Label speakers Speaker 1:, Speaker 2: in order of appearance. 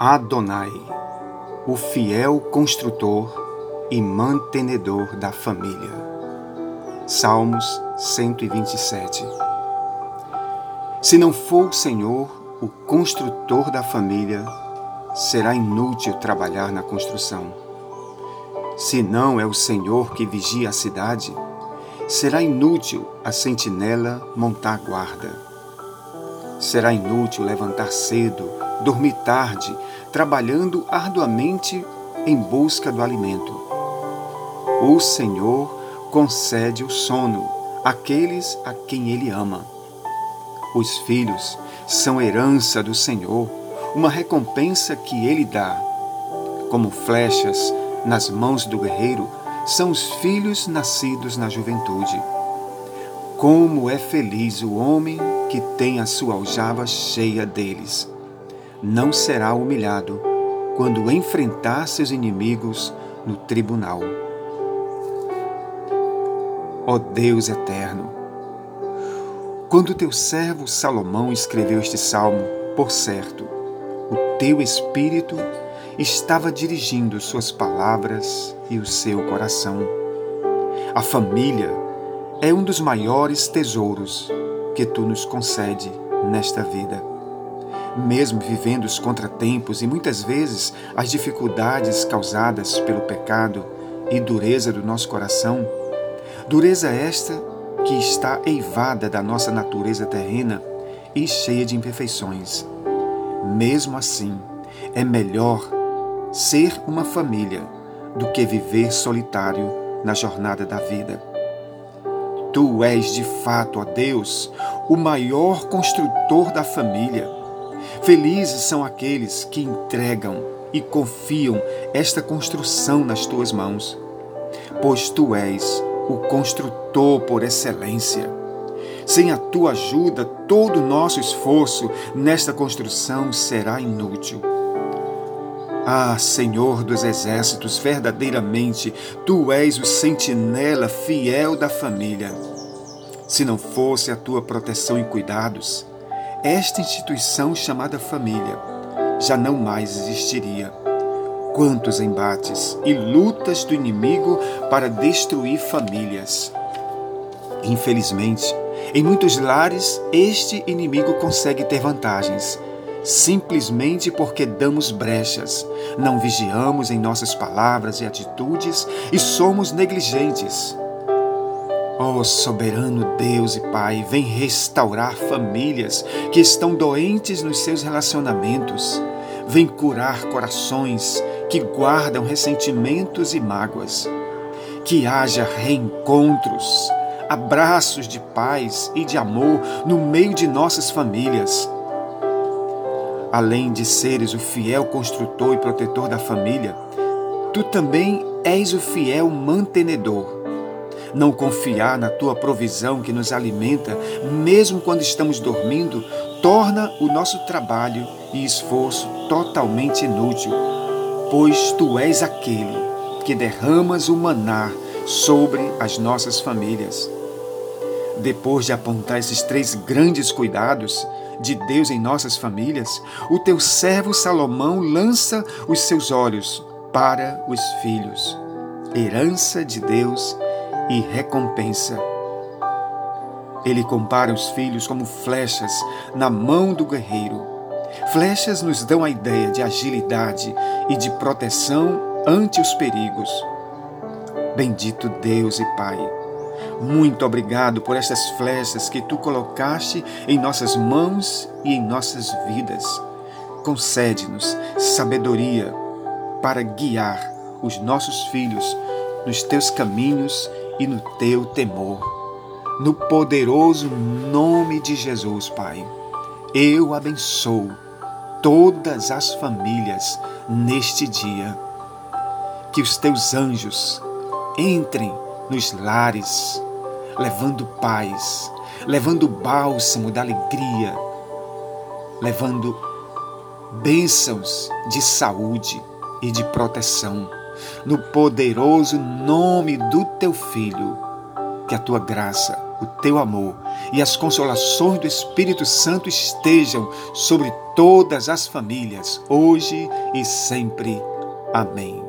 Speaker 1: Adonai, o fiel construtor e mantenedor da família. Salmos 127. Se não for o Senhor o construtor da família, será inútil trabalhar na construção. Se não é o Senhor que vigia a cidade, será inútil a sentinela montar guarda. Será inútil levantar cedo, dormir tarde, trabalhando arduamente em busca do alimento. O Senhor concede o sono àqueles a quem Ele ama. Os filhos são herança do Senhor, uma recompensa que Ele dá. Como flechas nas mãos do guerreiro, são os filhos nascidos na juventude. Como é feliz o homem que tem a sua aljava cheia deles não será humilhado quando enfrentar seus inimigos no tribunal. Ó Deus eterno, quando teu servo Salomão escreveu este salmo, por certo, o teu espírito estava dirigindo suas palavras e o seu coração. A família é um dos maiores tesouros que tu nos concede nesta vida mesmo vivendo os contratempos e muitas vezes as dificuldades causadas pelo pecado e dureza do nosso coração, dureza esta que está eivada da nossa natureza terrena e cheia de imperfeições. Mesmo assim, é melhor ser uma família do que viver solitário na jornada da vida. Tu és de fato, ó Deus, o maior construtor da família Felizes são aqueles que entregam e confiam esta construção nas tuas mãos, pois tu és o construtor por excelência. Sem a tua ajuda, todo o nosso esforço nesta construção será inútil. Ah, Senhor dos exércitos, verdadeiramente tu és o sentinela fiel da família. Se não fosse a tua proteção e cuidados, esta instituição chamada família já não mais existiria. Quantos embates e lutas do inimigo para destruir famílias. Infelizmente, em muitos lares, este inimigo consegue ter vantagens, simplesmente porque damos brechas, não vigiamos em nossas palavras e atitudes e somos negligentes. Ó oh, soberano Deus e Pai, vem restaurar famílias que estão doentes nos seus relacionamentos. Vem curar corações que guardam ressentimentos e mágoas. Que haja reencontros, abraços de paz e de amor no meio de nossas famílias. Além de seres o fiel construtor e protetor da família, tu também és o fiel mantenedor não confiar na tua provisão que nos alimenta, mesmo quando estamos dormindo, torna o nosso trabalho e esforço totalmente inútil, pois tu és aquele que derramas o maná sobre as nossas famílias. Depois de apontar esses três grandes cuidados de Deus em nossas famílias, o teu servo Salomão lança os seus olhos para os filhos, herança de Deus e recompensa. Ele compara os filhos como flechas na mão do guerreiro. Flechas nos dão a ideia de agilidade e de proteção ante os perigos. Bendito Deus e Pai, muito obrigado por estas flechas que tu colocaste em nossas mãos e em nossas vidas. Concede-nos sabedoria para guiar os nossos filhos nos teus caminhos e no teu temor. No poderoso nome de Jesus, Pai, eu abençoo todas as famílias neste dia. Que os teus anjos entrem nos lares, levando paz, levando bálsamo da alegria, levando bênçãos de saúde e de proteção no poderoso nome do teu Filho, que a tua graça o teu amor e as consolações do Espírito Santo estejam sobre todas as famílias, hoje e sempre. Amém.